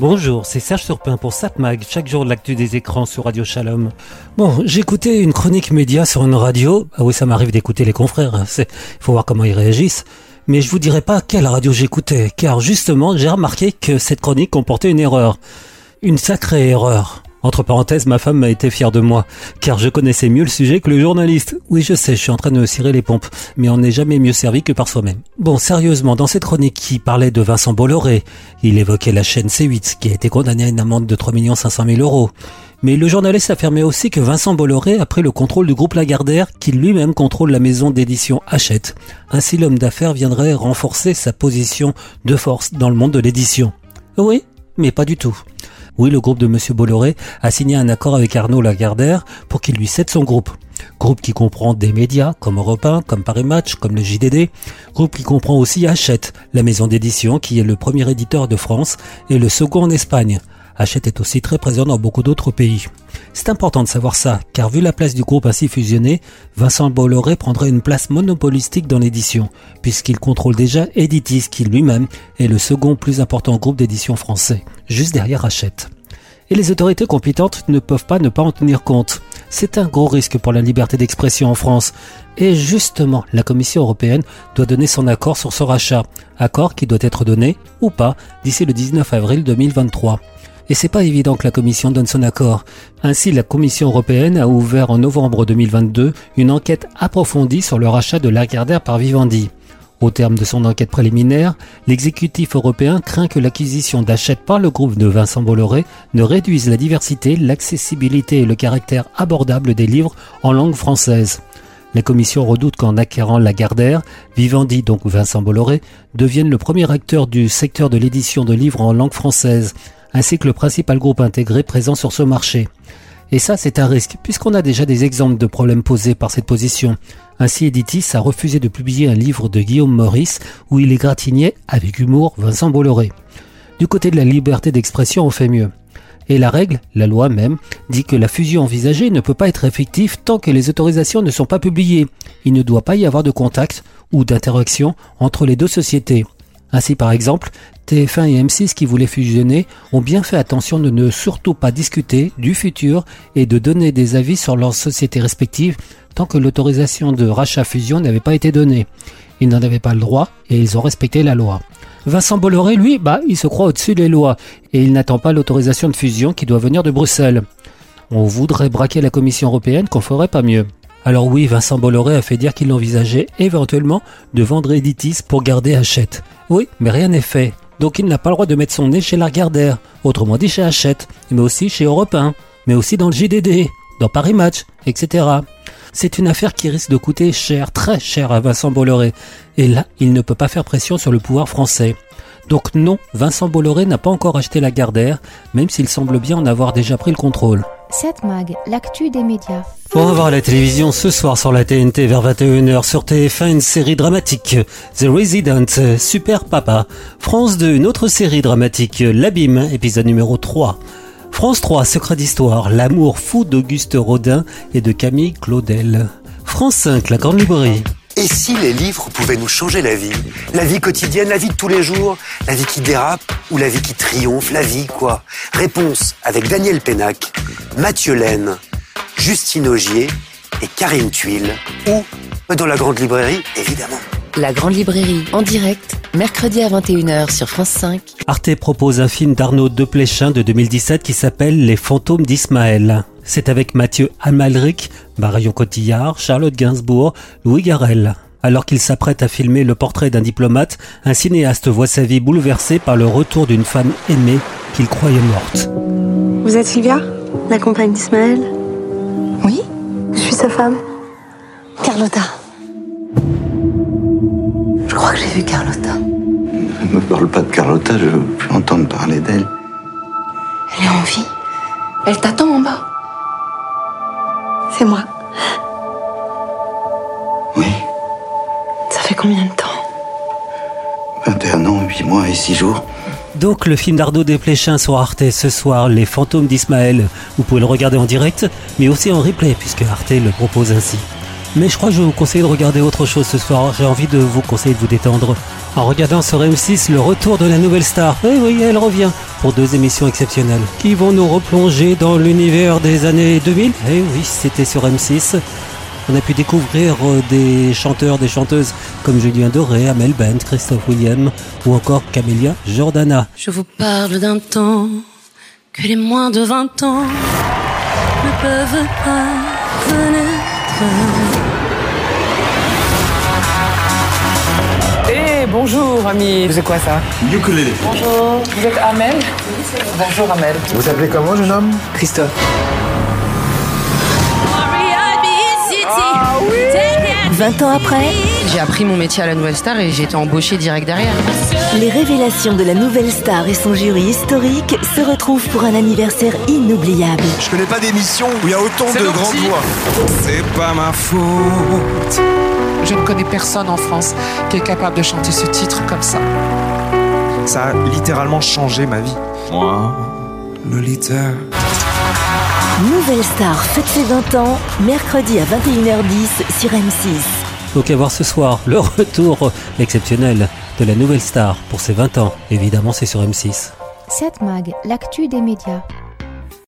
Bonjour, c'est Serge Surpin pour SatMag, chaque jour de l'actu des écrans sur Radio Shalom. Bon, j'écoutais une chronique média sur une radio. Ah oui, ça m'arrive d'écouter les confrères, hein. il faut voir comment ils réagissent. Mais je vous dirai pas quelle radio j'écoutais, car justement, j'ai remarqué que cette chronique comportait une erreur. Une sacrée erreur. Entre parenthèses, ma femme m'a été fière de moi, car je connaissais mieux le sujet que le journaliste. Oui, je sais, je suis en train de cirer les pompes, mais on n'est jamais mieux servi que par soi-même. Bon, sérieusement, dans cette chronique qui parlait de Vincent Bolloré, il évoquait la chaîne C8, qui a été condamnée à une amende de 3 500 000 euros. Mais le journaliste affirmait aussi que Vincent Bolloré a pris le contrôle du groupe Lagardère, qui lui-même contrôle la maison d'édition Hachette. Ainsi, l'homme d'affaires viendrait renforcer sa position de force dans le monde de l'édition. Oui, mais pas du tout. Oui, le groupe de Monsieur Bolloré a signé un accord avec Arnaud Lagardère pour qu'il lui cède son groupe. Groupe qui comprend des médias comme Europe 1, comme Paris Match, comme le JDD. Groupe qui comprend aussi Hachette, la maison d'édition qui est le premier éditeur de France et le second en Espagne. Hachette est aussi très présent dans beaucoup d'autres pays. C'est important de savoir ça, car vu la place du groupe ainsi fusionné, Vincent Bolloré prendrait une place monopolistique dans l'édition, puisqu'il contrôle déjà Editis, qui lui-même est le second plus important groupe d'édition français, juste derrière Hachette. Et les autorités compétentes ne peuvent pas ne pas en tenir compte. C'est un gros risque pour la liberté d'expression en France. Et justement, la Commission européenne doit donner son accord sur ce rachat. Accord qui doit être donné, ou pas, d'ici le 19 avril 2023 et c'est pas évident que la Commission donne son accord. Ainsi, la Commission européenne a ouvert en novembre 2022 une enquête approfondie sur le rachat de Lagardère par Vivendi. Au terme de son enquête préliminaire, l'exécutif européen craint que l'acquisition d'achète par le groupe de Vincent Bolloré ne réduise la diversité, l'accessibilité et le caractère abordable des livres en langue française. La Commission redoute qu'en acquérant Lagardère, Vivendi, donc Vincent Bolloré, devienne le premier acteur du secteur de l'édition de livres en langue française, ainsi que le principal groupe intégré présent sur ce marché. Et ça, c'est un risque, puisqu'on a déjà des exemples de problèmes posés par cette position. Ainsi, Editis a refusé de publier un livre de Guillaume Maurice où il égratignait, avec humour, Vincent Bolloré. Du côté de la liberté d'expression, on fait mieux. Et la règle, la loi même, dit que la fusion envisagée ne peut pas être effective tant que les autorisations ne sont pas publiées. Il ne doit pas y avoir de contact ou d'interaction entre les deux sociétés. Ainsi, par exemple, TF1 et M6 qui voulaient fusionner ont bien fait attention de ne surtout pas discuter du futur et de donner des avis sur leurs sociétés respectives tant que l'autorisation de rachat-fusion n'avait pas été donnée. Ils n'en avaient pas le droit et ils ont respecté la loi. Vincent Bolloré, lui, bah, il se croit au-dessus des lois et il n'attend pas l'autorisation de fusion qui doit venir de Bruxelles. On voudrait braquer la Commission européenne qu'on ferait pas mieux. Alors oui, Vincent Bolloré a fait dire qu'il envisageait éventuellement de vendre Editis pour garder Hachette. Oui, mais rien n'est fait. Donc il n'a pas le droit de mettre son nez chez Lagardère, autrement dit chez Hachette, mais aussi chez Europe 1, mais aussi dans le JDD, dans Paris Match, etc. C'est une affaire qui risque de coûter cher, très cher à Vincent Bolloré. Et là, il ne peut pas faire pression sur le pouvoir français. Donc non, Vincent Bolloré n'a pas encore acheté Lagardère, même s'il semble bien en avoir déjà pris le contrôle. 7 Mag, l'actu des médias. On va voir la télévision ce soir sur la TNT vers 21h sur TF1 une série dramatique The Resident Super Papa. France 2 une autre série dramatique L'Abîme épisode numéro 3. France 3 Secret d'histoire L'amour fou d'Auguste Rodin et de Camille Claudel. France 5 La Grande Librairie. Et si les livres pouvaient nous changer la vie? La vie quotidienne, la vie de tous les jours, la vie qui dérape ou la vie qui triomphe, la vie quoi? Réponse avec Daniel Pénac, Mathieu Laine, Justine Augier et Karine Tuile, ou dans la grande librairie, évidemment. La grande librairie, en direct, mercredi à 21h sur France 5. Arte propose un film d'Arnaud Depléchin de 2017 qui s'appelle Les fantômes d'Ismaël. C'est avec Mathieu Amalric, Marion Cotillard, Charlotte Gainsbourg, Louis Garrel. Alors qu'il s'apprête à filmer le portrait d'un diplomate, un cinéaste voit sa vie bouleversée par le retour d'une femme aimée qu'il croyait morte. Vous êtes Sylvia La compagne d'Ismaël? Oui Je suis sa femme. Carlotta. Je crois que j'ai vu Carlotta. Ne me parle pas de Carlotta, je veux plus entendre parler d'elle. Elle est en vie. Elle t'attend en bas. C'est moi. Oui, Ça fait combien de temps? 21 ans, 8 mois et 6 jours. Donc le film d'Arnaud Desplechin sur Arte ce soir, Les fantômes d'Ismaël. Vous pouvez le regarder en direct, mais aussi en replay, puisque Arte le propose ainsi. Mais je crois que je vais vous conseiller de regarder autre chose ce soir. J'ai envie de vous conseiller de vous détendre. En regardant sur M6 le retour de la nouvelle star. Oui, oui, elle revient. Pour deux émissions exceptionnelles qui vont nous replonger dans l'univers des années 2000. Eh oui, c'était sur M6. On a pu découvrir euh, des chanteurs, des chanteuses comme Julien Doré, Amel Bent, Christophe William ou encore Camélia Jordana. Je vous parle d'un temps que les moins de 20 ans ne peuvent pas connaître. Bonjour ami. Vous êtes quoi ça Ukulélé. Bonjour. Vous êtes Amel Bonjour Amel. Vous appelez comment, jeune homme Christophe. 20 ans après, J'ai appris mon métier à la Nouvelle Star et j'ai été embauchée direct derrière. les révélations de la nouvelle star et son jury historique se retrouvent pour un anniversaire inoubliable. Je connais pas d'émission où il y a autant C'est de grandes voix. C'est pas ma faute. Je ne connais personne en France qui est capable de chanter ce titre comme ça. Ça a littéralement changé ma vie. Moi, Lolita. Nouvelle star fête ses 20 ans, mercredi à 21h10 sur M6. Donc à voir ce soir le retour exceptionnel de la nouvelle star pour ses 20 ans. Évidemment, c'est sur M6. 7 Mag, l'actu des médias.